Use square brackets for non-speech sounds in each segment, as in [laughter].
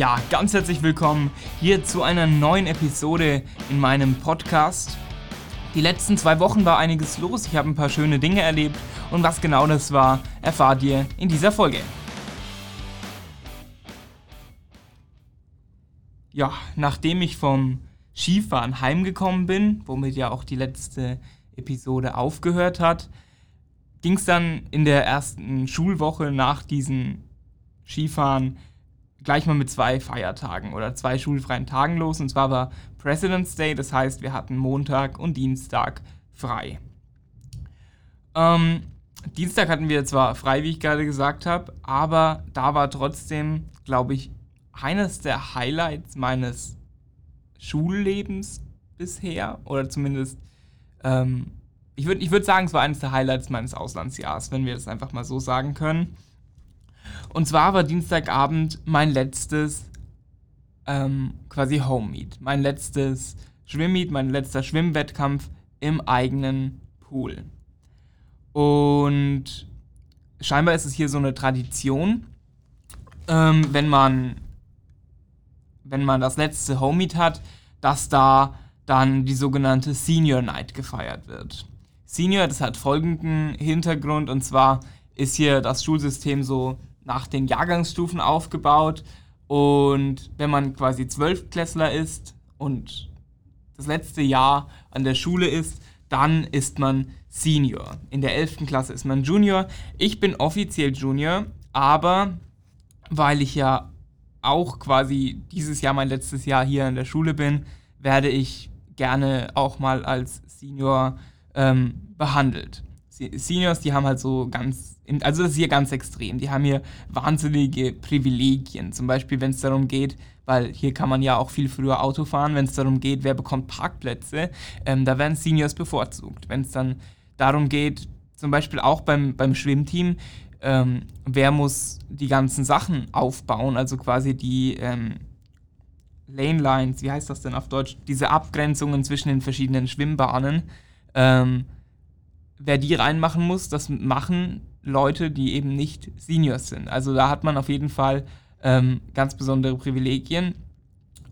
Ja, ganz herzlich willkommen hier zu einer neuen Episode in meinem Podcast. Die letzten zwei Wochen war einiges los, ich habe ein paar schöne Dinge erlebt und was genau das war, erfahrt ihr in dieser Folge. Ja, nachdem ich vom Skifahren heimgekommen bin, womit ja auch die letzte Episode aufgehört hat, ging es dann in der ersten Schulwoche nach diesem Skifahren gleich mal mit zwei Feiertagen oder zwei schulfreien Tagen los. Und zwar war President's Day, das heißt, wir hatten Montag und Dienstag frei. Ähm, Dienstag hatten wir zwar frei, wie ich gerade gesagt habe, aber da war trotzdem, glaube ich, eines der Highlights meines Schullebens bisher. Oder zumindest, ähm, ich würde ich würd sagen, es war eines der Highlights meines Auslandsjahres, wenn wir das einfach mal so sagen können. Und zwar war Dienstagabend mein letztes ähm, quasi Home Meet, mein letztes Schwimmmeet, mein letzter Schwimmwettkampf im eigenen Pool. Und scheinbar ist es hier so eine Tradition, ähm, wenn man wenn man das letzte Home Meet hat, dass da dann die sogenannte Senior Night gefeiert wird. Senior, das hat folgenden Hintergrund und zwar ist hier das Schulsystem so nach den Jahrgangsstufen aufgebaut. Und wenn man quasi Zwölftklässler ist und das letzte Jahr an der Schule ist, dann ist man Senior. In der 11. Klasse ist man Junior. Ich bin offiziell Junior, aber weil ich ja auch quasi dieses Jahr mein letztes Jahr hier in der Schule bin, werde ich gerne auch mal als Senior ähm, behandelt. Seniors, die haben halt so ganz, also das ist hier ganz extrem, die haben hier wahnsinnige Privilegien. Zum Beispiel, wenn es darum geht, weil hier kann man ja auch viel früher Auto fahren, wenn es darum geht, wer bekommt Parkplätze, ähm, da werden Seniors bevorzugt. Wenn es dann darum geht, zum Beispiel auch beim, beim Schwimmteam, ähm, wer muss die ganzen Sachen aufbauen, also quasi die ähm, Lane Lines, wie heißt das denn auf Deutsch, diese Abgrenzungen zwischen den verschiedenen Schwimmbahnen. Ähm, wer die reinmachen muss, das machen Leute, die eben nicht Seniors sind. Also da hat man auf jeden Fall ähm, ganz besondere Privilegien.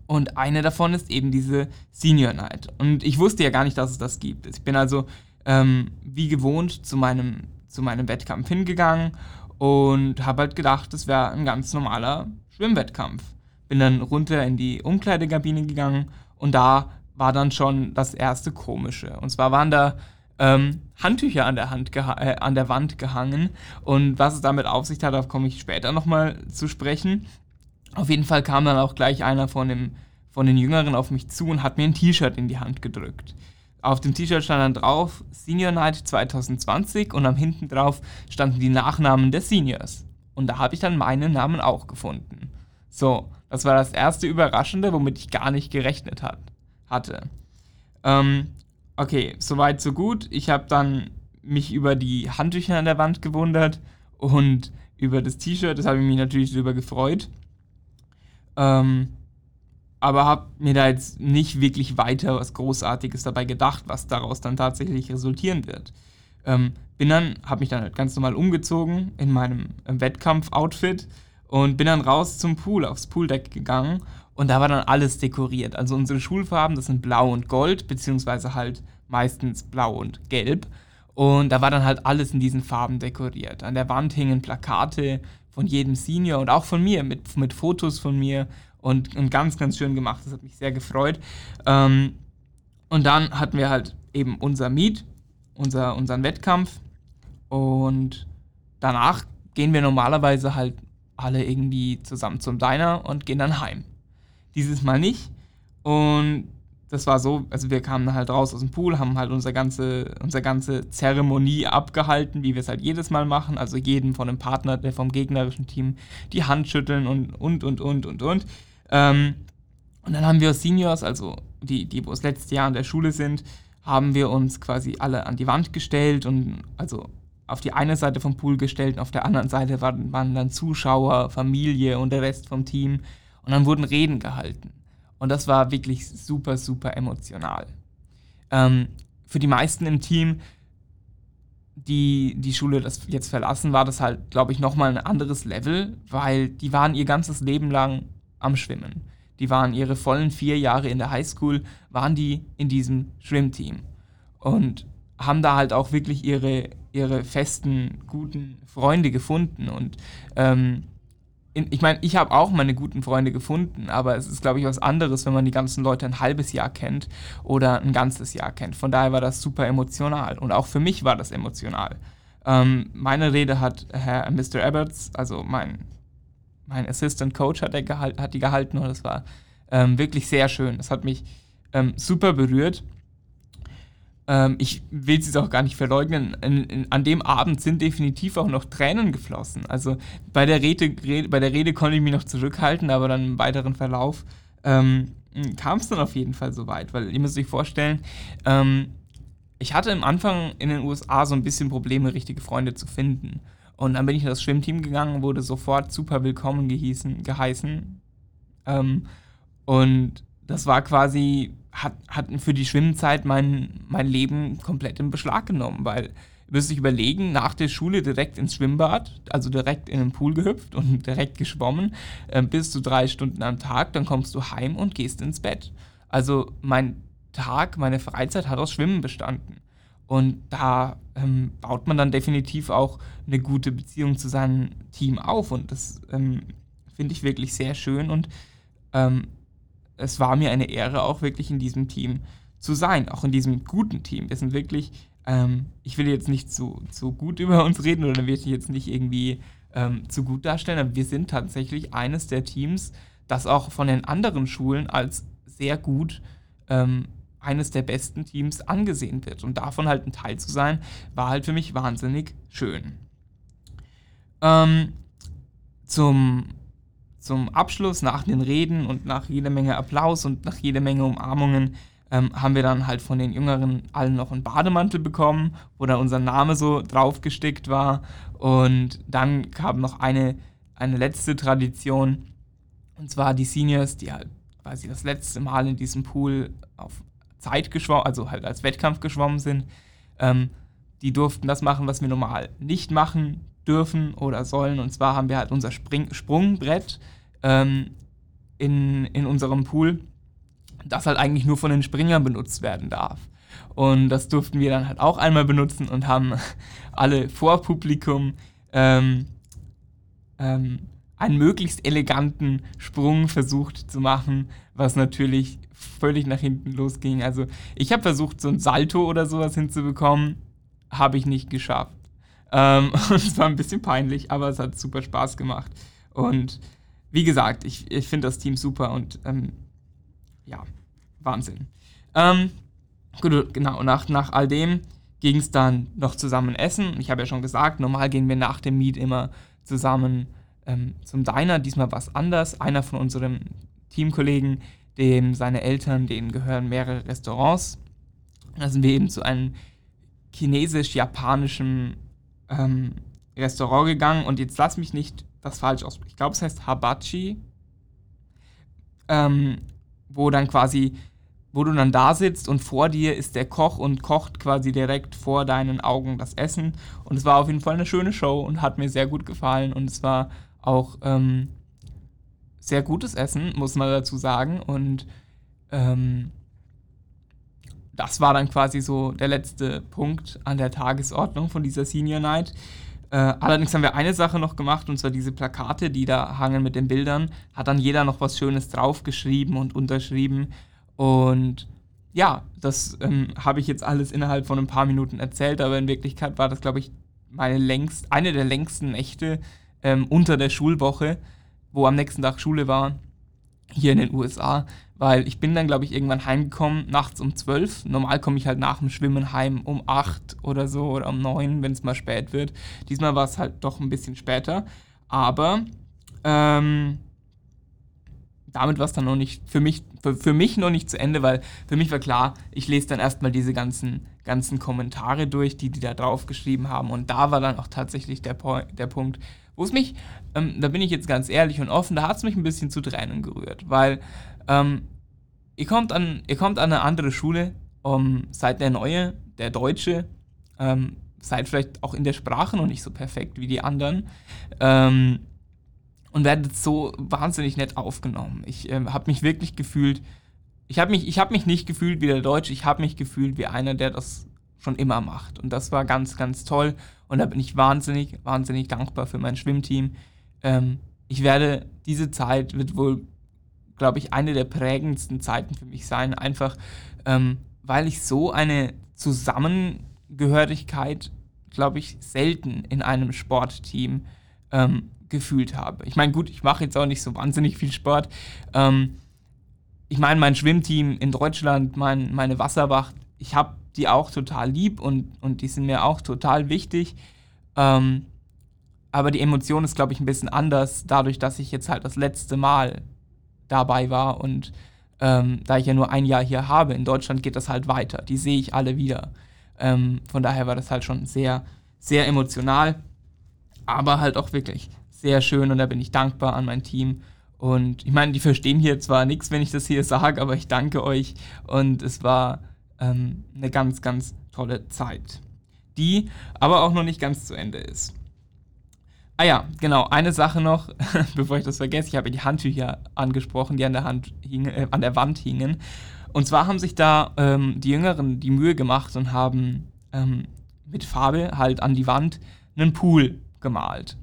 Und eine davon ist eben diese Senior Night. Und ich wusste ja gar nicht, dass es das gibt. Ich bin also ähm, wie gewohnt zu meinem, zu meinem Wettkampf hingegangen und habe halt gedacht, das wäre ein ganz normaler Schwimmwettkampf. Bin dann runter in die Umkleidekabine gegangen und da war dann schon das erste Komische. Und zwar waren da ähm, Handtücher an der, Hand äh, an der Wand gehangen. Und was es damit auf sich hat, darauf komme ich später nochmal zu sprechen. Auf jeden Fall kam dann auch gleich einer von, dem, von den Jüngeren auf mich zu und hat mir ein T-Shirt in die Hand gedrückt. Auf dem T-Shirt stand dann drauf Senior Night 2020 und am hinten drauf standen die Nachnamen der Seniors. Und da habe ich dann meinen Namen auch gefunden. So, das war das erste Überraschende, womit ich gar nicht gerechnet hat, hatte. Ähm, Okay, soweit so gut. Ich habe dann mich über die Handtücher an der Wand gewundert und über das T-Shirt. Das habe ich mich natürlich darüber gefreut. Ähm, aber habe mir da jetzt nicht wirklich weiter was Großartiges dabei gedacht, was daraus dann tatsächlich resultieren wird. Ähm, bin dann, habe mich dann halt ganz normal umgezogen in meinem Wettkampf-Outfit und bin dann raus zum Pool, aufs Pooldeck gegangen und da war dann alles dekoriert. Also unsere Schulfarben, das sind blau und gold, beziehungsweise halt meistens blau und gelb. Und da war dann halt alles in diesen Farben dekoriert. An der Wand hingen Plakate von jedem Senior und auch von mir, mit, mit Fotos von mir und, und ganz, ganz schön gemacht. Das hat mich sehr gefreut. Ähm, und dann hatten wir halt eben unser Meet, unser, unseren Wettkampf. Und danach gehen wir normalerweise halt alle irgendwie zusammen zum Diner und gehen dann heim. Dieses Mal nicht. Und das war so, also wir kamen halt raus aus dem Pool, haben halt unsere ganze, unsere ganze Zeremonie abgehalten, wie wir es halt jedes Mal machen. Also jedem von dem Partner, der vom gegnerischen Team die Hand schütteln und und und und und und. Ähm, und dann haben wir Seniors, also die, die das letzte Jahr in der Schule sind, haben wir uns quasi alle an die Wand gestellt und also auf die eine Seite vom Pool gestellt und auf der anderen Seite waren, waren dann Zuschauer, Familie und der Rest vom Team. Und dann wurden Reden gehalten. Und das war wirklich super, super emotional. Ähm, für die meisten im Team, die die Schule das jetzt verlassen, war das halt, glaube ich, nochmal ein anderes Level, weil die waren ihr ganzes Leben lang am Schwimmen. Die waren ihre vollen vier Jahre in der Highschool, waren die in diesem Schwimmteam. Und haben da halt auch wirklich ihre, ihre festen, guten Freunde gefunden. Und ähm, in, ich meine, ich habe auch meine guten Freunde gefunden, aber es ist, glaube ich, was anderes, wenn man die ganzen Leute ein halbes Jahr kennt oder ein ganzes Jahr kennt. Von daher war das super emotional. Und auch für mich war das emotional. Ähm, meine Rede hat Herr Mr. Eberts, also mein, mein Assistant Coach, hat, er gehalt, hat die gehalten und es war ähm, wirklich sehr schön. Das hat mich ähm, super berührt. Ähm, ich will es auch gar nicht verleugnen. In, in, an dem Abend sind definitiv auch noch Tränen geflossen. Also bei der Rede, Rede bei der Rede konnte ich mich noch zurückhalten, aber dann im weiteren Verlauf ähm, kam es dann auf jeden Fall so weit. Weil ihr müsst euch vorstellen, ähm, ich hatte am Anfang in den USA so ein bisschen Probleme, richtige Freunde zu finden. Und dann bin ich in das Schwimmteam gegangen, wurde sofort super willkommen gehießen, geheißen. Ähm, und das war quasi, hat, hat für die Schwimmzeit mein, mein Leben komplett in Beschlag genommen, weil wirst dich überlegen, nach der Schule direkt ins Schwimmbad, also direkt in den Pool gehüpft und [laughs] direkt geschwommen, äh, bis zu drei Stunden am Tag, dann kommst du heim und gehst ins Bett. Also mein Tag, meine Freizeit hat aus Schwimmen bestanden. Und da ähm, baut man dann definitiv auch eine gute Beziehung zu seinem Team auf. Und das ähm, finde ich wirklich sehr schön. Und ähm, es war mir eine Ehre, auch wirklich in diesem Team zu sein, auch in diesem guten Team. Wir sind wirklich, ähm, ich will jetzt nicht zu, zu gut über uns reden oder will ich jetzt nicht irgendwie ähm, zu gut darstellen, aber wir sind tatsächlich eines der Teams, das auch von den anderen Schulen als sehr gut, ähm, eines der besten Teams angesehen wird. Und davon halt ein Teil zu sein, war halt für mich wahnsinnig schön. Ähm, zum zum Abschluss, nach den Reden und nach jeder Menge Applaus und nach jeder Menge Umarmungen, ähm, haben wir dann halt von den Jüngeren allen noch einen Bademantel bekommen, wo da unser Name so draufgestickt war. Und dann kam noch eine, eine letzte Tradition, und zwar die Seniors, die halt quasi das letzte Mal in diesem Pool auf Zeit geschwommen, also halt als Wettkampf geschwommen sind. Ähm, die durften das machen, was wir normal nicht machen dürfen oder sollen. Und zwar haben wir halt unser Spring Sprungbrett ähm, in, in unserem Pool, das halt eigentlich nur von den Springern benutzt werden darf. Und das durften wir dann halt auch einmal benutzen und haben [laughs] alle vor Publikum ähm, ähm, einen möglichst eleganten Sprung versucht zu machen, was natürlich völlig nach hinten losging. Also ich habe versucht, so ein Salto oder sowas hinzubekommen, habe ich nicht geschafft. Ähm, [laughs] und es war ein bisschen peinlich, aber es hat super Spaß gemacht. Und wie gesagt, ich, ich finde das Team super und ähm, ja, Wahnsinn. Ähm, gut, genau, nach, nach all dem ging es dann noch zusammen essen. Ich habe ja schon gesagt, normal gehen wir nach dem Meet immer zusammen ähm, zum Diner. Diesmal war es anders. Einer von unseren Teamkollegen, dem seine Eltern, denen gehören mehrere Restaurants. Da sind wir eben zu einem chinesisch-japanischen ähm, Restaurant gegangen und jetzt lass mich nicht das falsch aussprechen. Ich glaube, es heißt Habachi, ähm, wo dann quasi, wo du dann da sitzt und vor dir ist der Koch und kocht quasi direkt vor deinen Augen das Essen. Und es war auf jeden Fall eine schöne Show und hat mir sehr gut gefallen und es war auch ähm, sehr gutes Essen, muss man dazu sagen. Und ähm, das war dann quasi so der letzte Punkt an der Tagesordnung von dieser Senior Night. Äh, allerdings haben wir eine Sache noch gemacht, und zwar diese Plakate, die da hangen mit den Bildern, hat dann jeder noch was Schönes draufgeschrieben und unterschrieben. Und ja, das ähm, habe ich jetzt alles innerhalb von ein paar Minuten erzählt, aber in Wirklichkeit war das, glaube ich, meine längst, eine der längsten Nächte ähm, unter der Schulwoche, wo am nächsten Tag Schule war, hier in den USA weil ich bin dann, glaube ich, irgendwann heimgekommen, nachts um 12. Normal komme ich halt nach dem Schwimmen heim um 8 oder so oder um 9, wenn es mal spät wird. Diesmal war es halt doch ein bisschen später. Aber ähm, damit war es dann noch nicht für mich, für, für, mich noch nicht zu Ende, weil für mich war klar, ich lese dann erstmal diese ganzen, ganzen Kommentare durch, die die da drauf geschrieben haben. Und da war dann auch tatsächlich der, po der Punkt, wo es mich, ähm, da bin ich jetzt ganz ehrlich und offen, da hat es mich ein bisschen zu Tränen gerührt, weil ähm, ihr, kommt an, ihr kommt an eine andere Schule, um, seid der Neue, der Deutsche, ähm, seid vielleicht auch in der Sprache noch nicht so perfekt wie die anderen. Ähm, und werde so wahnsinnig nett aufgenommen. Ich äh, habe mich wirklich gefühlt, ich habe mich, hab mich nicht gefühlt wie der Deutsche, ich habe mich gefühlt wie einer, der das schon immer macht. Und das war ganz, ganz toll. Und da bin ich wahnsinnig, wahnsinnig dankbar für mein Schwimmteam. Ähm, ich werde, diese Zeit wird wohl, glaube ich, eine der prägendsten Zeiten für mich sein. Einfach, ähm, weil ich so eine Zusammengehörigkeit, glaube ich, selten in einem Sportteam ähm, gefühlt habe. Ich meine, gut, ich mache jetzt auch nicht so wahnsinnig viel Sport. Ähm, ich meine, mein Schwimmteam in Deutschland, mein, meine Wasserwacht, ich habe die auch total lieb und, und die sind mir auch total wichtig. Ähm, aber die Emotion ist, glaube ich, ein bisschen anders, dadurch, dass ich jetzt halt das letzte Mal dabei war und ähm, da ich ja nur ein Jahr hier habe, in Deutschland geht das halt weiter. Die sehe ich alle wieder. Ähm, von daher war das halt schon sehr, sehr emotional, aber halt auch wirklich sehr schön und da bin ich dankbar an mein Team. Und ich meine, die verstehen hier zwar nichts, wenn ich das hier sage, aber ich danke euch und es war ähm, eine ganz, ganz tolle Zeit, die aber auch noch nicht ganz zu Ende ist. Ah ja, genau, eine Sache noch, [laughs] bevor ich das vergesse, ich habe die Handtücher angesprochen, die an der, Hand hingen, äh, an der Wand hingen. Und zwar haben sich da ähm, die Jüngeren die Mühe gemacht und haben ähm, mit Farbe halt an die Wand einen Pool gemalt.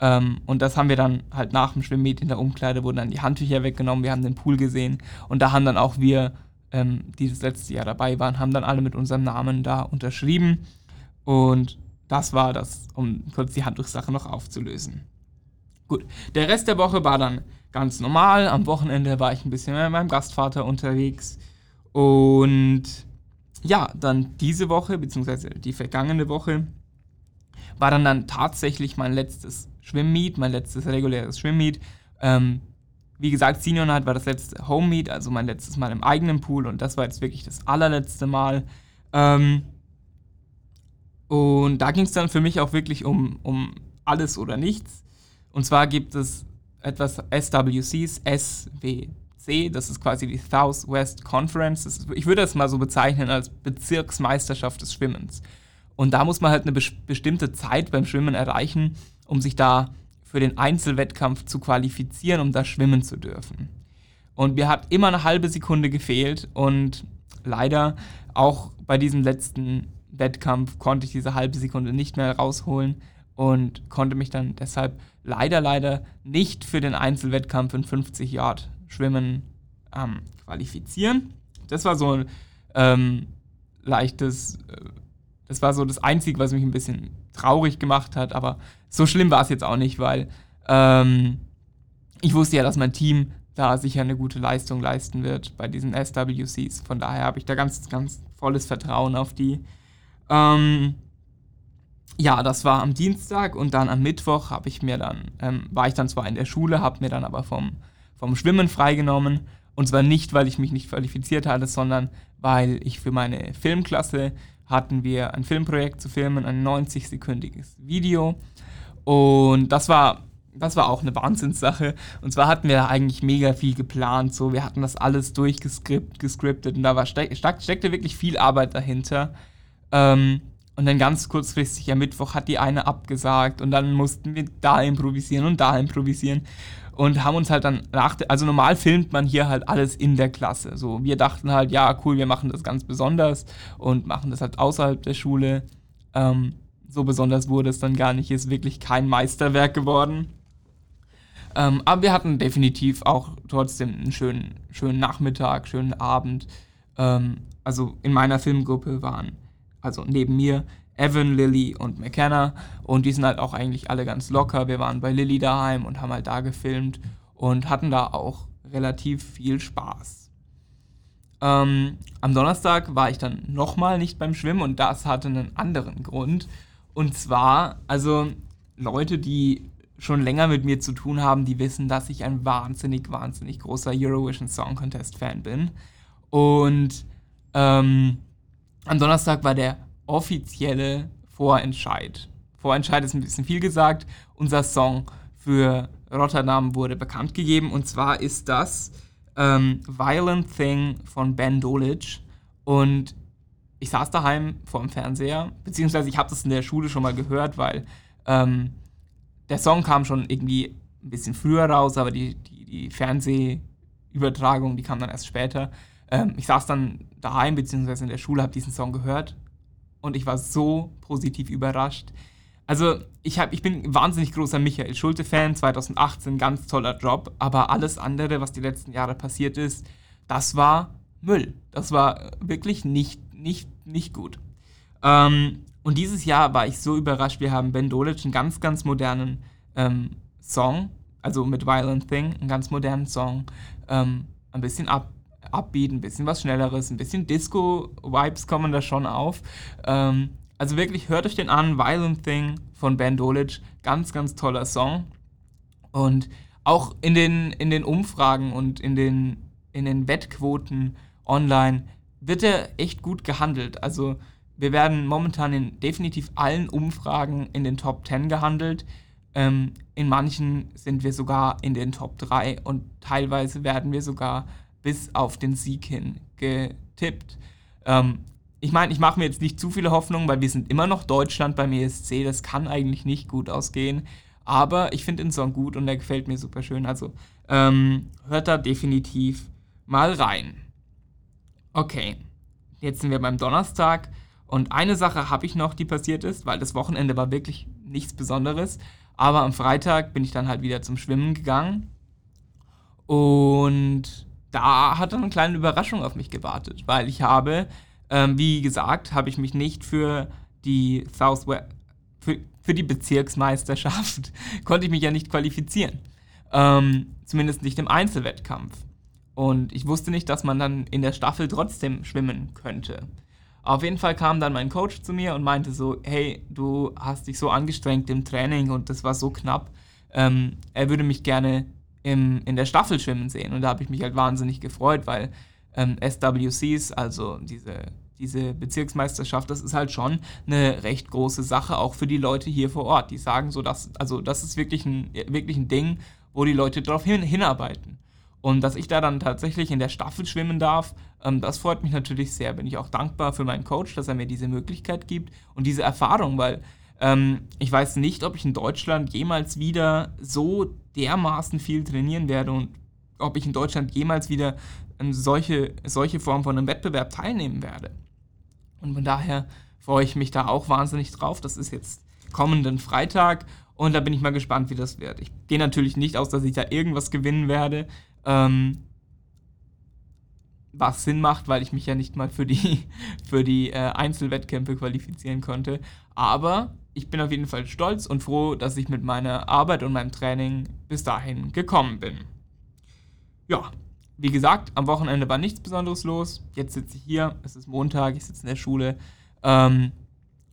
Ähm, und das haben wir dann halt nach dem Schwimmmeet in der Umkleide, wurden dann die Handtücher weggenommen, wir haben den Pool gesehen und da haben dann auch wir ähm, die das letzte Jahr dabei waren, haben dann alle mit unserem Namen da unterschrieben. Und das war das, um kurz die Handtuchsache noch aufzulösen. Gut, der Rest der Woche war dann ganz normal. Am Wochenende war ich ein bisschen mit meinem Gastvater unterwegs. Und ja, dann diese Woche, beziehungsweise die vergangene Woche, war dann, dann tatsächlich mein letztes Schwimmmeet, mein letztes reguläres Schwimmmeet. Ähm, wie gesagt, Senior Night war das letzte Home Meet, also mein letztes Mal im eigenen Pool und das war jetzt wirklich das allerletzte Mal. Ähm, und da ging es dann für mich auch wirklich um, um alles oder nichts. Und zwar gibt es etwas SWCs, SWC, das ist quasi die Southwest Conference. Ist, ich würde das mal so bezeichnen als Bezirksmeisterschaft des Schwimmens. Und da muss man halt eine bestimmte Zeit beim Schwimmen erreichen, um sich da für den Einzelwettkampf zu qualifizieren, um da schwimmen zu dürfen. Und mir hat immer eine halbe Sekunde gefehlt und leider auch bei diesem letzten Wettkampf konnte ich diese halbe Sekunde nicht mehr rausholen und konnte mich dann deshalb leider, leider nicht für den Einzelwettkampf in 50 Yard Schwimmen ähm, qualifizieren. Das war so ein ähm, leichtes, äh, das war so das Einzige, was mich ein bisschen traurig gemacht hat, aber so schlimm war es jetzt auch nicht, weil ähm, ich wusste ja, dass mein Team da sicher eine gute Leistung leisten wird bei diesen SWCs. Von daher habe ich da ganz, ganz volles Vertrauen auf die. Ähm, ja, das war am Dienstag und dann am Mittwoch habe ich mir dann, ähm, war ich dann zwar in der Schule, habe mir dann aber vom, vom Schwimmen freigenommen. Und zwar nicht, weil ich mich nicht qualifiziert hatte, sondern weil ich für meine Filmklasse hatten wir ein Filmprojekt zu filmen, ein 90-sekündiges Video. Und das war, das war auch eine Wahnsinnssache. Und zwar hatten wir eigentlich mega viel geplant. So, wir hatten das alles durchgescriptet und da war, steck, steckte wirklich viel Arbeit dahinter. Ähm, und dann ganz kurzfristig am Mittwoch hat die eine abgesagt und dann mussten wir da improvisieren und da improvisieren und haben uns halt dann nach, also normal filmt man hier halt alles in der Klasse. So, wir dachten halt, ja, cool, wir machen das ganz besonders und machen das halt außerhalb der Schule. Ähm, so besonders wurde es dann gar nicht, ist wirklich kein Meisterwerk geworden. Ähm, aber wir hatten definitiv auch trotzdem einen schönen, schönen Nachmittag, schönen Abend. Ähm, also in meiner Filmgruppe waren, also neben mir, Evan, Lilly und McKenna. Und die sind halt auch eigentlich alle ganz locker. Wir waren bei Lilly daheim und haben halt da gefilmt und hatten da auch relativ viel Spaß. Ähm, am Donnerstag war ich dann nochmal nicht beim Schwimmen und das hatte einen anderen Grund. Und zwar, also Leute, die schon länger mit mir zu tun haben, die wissen, dass ich ein wahnsinnig, wahnsinnig großer Eurovision Song Contest Fan bin. Und ähm, am Donnerstag war der offizielle Vorentscheid. Vorentscheid ist ein bisschen viel gesagt. Unser Song für Rotterdam wurde bekannt gegeben und zwar ist das ähm, Violent Thing von Ben Dolic und ich saß daheim vor dem Fernseher, beziehungsweise ich habe das in der Schule schon mal gehört, weil ähm, der Song kam schon irgendwie ein bisschen früher raus, aber die, die, die Fernsehübertragung, die kam dann erst später. Ähm, ich saß dann daheim beziehungsweise in der Schule, habe diesen Song gehört und ich war so positiv überrascht. Also ich, hab, ich bin wahnsinnig großer Michael Schulte-Fan, 2018 ganz toller Job, aber alles andere, was die letzten Jahre passiert ist, das war Müll. Das war wirklich nicht, nicht, nicht gut. Ähm, und dieses Jahr war ich so überrascht, wir haben Ben Dolic einen ganz, ganz modernen ähm, Song, also mit Violent Thing, einen ganz modernen Song, ähm, ein bisschen ab, upbeat, ein bisschen was Schnelleres, ein bisschen Disco-Vibes kommen da schon auf. Ähm, also wirklich, hört euch den an, Violent Thing von Ben Dolic, ganz, ganz toller Song. Und auch in den, in den Umfragen und in den, in den Wettquoten online wird er echt gut gehandelt. Also wir werden momentan in definitiv allen Umfragen in den Top 10 gehandelt. Ähm, in manchen sind wir sogar in den Top 3 und teilweise werden wir sogar bis auf den Sieg hin getippt. Ähm, ich meine, ich mache mir jetzt nicht zu viele Hoffnungen, weil wir sind immer noch Deutschland beim ESC. Das kann eigentlich nicht gut ausgehen. Aber ich finde den Song gut und der gefällt mir super schön. Also ähm, hört da definitiv mal rein. Okay, jetzt sind wir beim Donnerstag. Und eine Sache habe ich noch, die passiert ist, weil das Wochenende war wirklich nichts Besonderes. Aber am Freitag bin ich dann halt wieder zum Schwimmen gegangen. Und da hat dann eine kleine Überraschung auf mich gewartet, weil ich habe, ähm, wie gesagt, habe ich mich nicht für die Southwest, für, für die Bezirksmeisterschaft, [laughs] konnte ich mich ja nicht qualifizieren. Ähm, zumindest nicht im Einzelwettkampf. Und ich wusste nicht, dass man dann in der Staffel trotzdem schwimmen könnte. Auf jeden Fall kam dann mein Coach zu mir und meinte so, hey, du hast dich so angestrengt im Training und das war so knapp. Ähm, er würde mich gerne im, in der Staffel schwimmen sehen. Und da habe ich mich halt wahnsinnig gefreut, weil ähm, SWCs, also diese, diese Bezirksmeisterschaft, das ist halt schon eine recht große Sache, auch für die Leute hier vor Ort. Die sagen so, dass, also das ist wirklich ein, wirklich ein Ding, wo die Leute darauf hin, hinarbeiten. Und dass ich da dann tatsächlich in der Staffel schwimmen darf, ähm, das freut mich natürlich sehr. Bin ich auch dankbar für meinen Coach, dass er mir diese Möglichkeit gibt und diese Erfahrung, weil ähm, ich weiß nicht, ob ich in Deutschland jemals wieder so dermaßen viel trainieren werde und ob ich in Deutschland jemals wieder ähm, solche, solche Form von einem Wettbewerb teilnehmen werde. Und von daher freue ich mich da auch wahnsinnig drauf. Das ist jetzt kommenden Freitag und da bin ich mal gespannt, wie das wird. Ich gehe natürlich nicht aus, dass ich da irgendwas gewinnen werde. Ähm, was Sinn macht, weil ich mich ja nicht mal für die, [laughs] für die äh, Einzelwettkämpfe qualifizieren konnte. Aber ich bin auf jeden Fall stolz und froh, dass ich mit meiner Arbeit und meinem Training bis dahin gekommen bin. Ja, wie gesagt, am Wochenende war nichts Besonderes los. Jetzt sitze ich hier, es ist Montag, ich sitze in der Schule, ähm,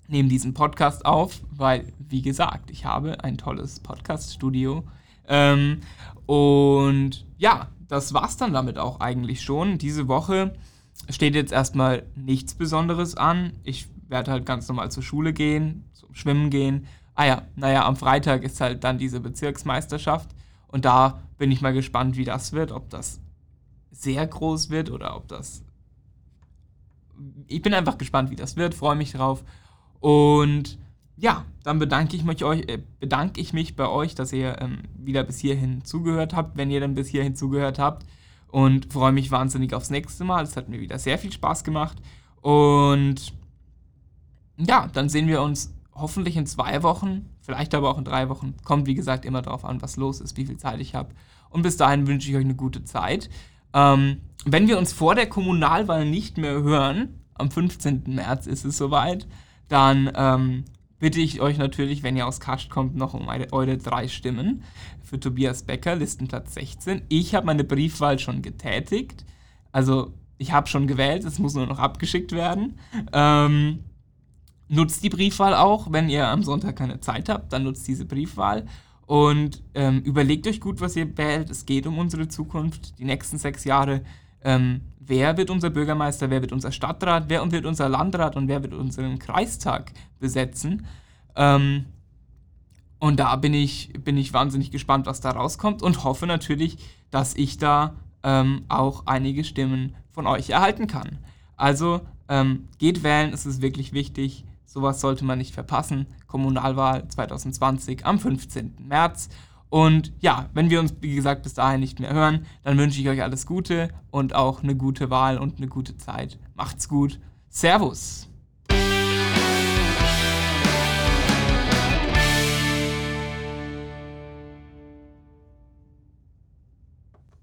nehme diesen Podcast auf, weil, wie gesagt, ich habe ein tolles Podcast-Studio. Ähm, und ja, das war's dann damit auch eigentlich schon. Diese Woche steht jetzt erstmal nichts Besonderes an. Ich werde halt ganz normal zur Schule gehen, zum Schwimmen gehen. Ah ja, naja, am Freitag ist halt dann diese Bezirksmeisterschaft. Und da bin ich mal gespannt, wie das wird. Ob das sehr groß wird oder ob das. Ich bin einfach gespannt, wie das wird, freue mich drauf. Und ja, dann bedanke ich mich, euch, äh, bedanke ich mich bei euch, dass ihr ähm, wieder bis hierhin zugehört habt, wenn ihr dann bis hierhin zugehört habt. Und freue mich wahnsinnig aufs nächste Mal. Es hat mir wieder sehr viel Spaß gemacht. Und ja, dann sehen wir uns hoffentlich in zwei Wochen, vielleicht aber auch in drei Wochen. Kommt wie gesagt immer darauf an, was los ist, wie viel Zeit ich habe. Und bis dahin wünsche ich euch eine gute Zeit. Ähm, wenn wir uns vor der Kommunalwahl nicht mehr hören, am 15. März ist es soweit, dann ähm, bitte ich euch natürlich, wenn ihr aus Kascht kommt, noch um eure drei Stimmen für Tobias Becker, Listenplatz 16. Ich habe meine Briefwahl schon getätigt. Also ich habe schon gewählt, es muss nur noch abgeschickt werden. Ähm, nutzt die Briefwahl auch, wenn ihr am Sonntag keine Zeit habt, dann nutzt diese Briefwahl. Und ähm, überlegt euch gut, was ihr wählt. Es geht um unsere Zukunft, die nächsten sechs Jahre. Ähm, wer wird unser Bürgermeister, wer wird unser Stadtrat, wer wird unser Landrat und wer wird unseren Kreistag besetzen. Ähm, und da bin ich, bin ich wahnsinnig gespannt, was da rauskommt und hoffe natürlich, dass ich da ähm, auch einige Stimmen von euch erhalten kann. Also ähm, geht wählen, es ist wirklich wichtig. Sowas sollte man nicht verpassen. Kommunalwahl 2020 am 15. März. Und ja, wenn wir uns, wie gesagt, bis dahin nicht mehr hören, dann wünsche ich euch alles Gute und auch eine gute Wahl und eine gute Zeit. Macht's gut. Servus.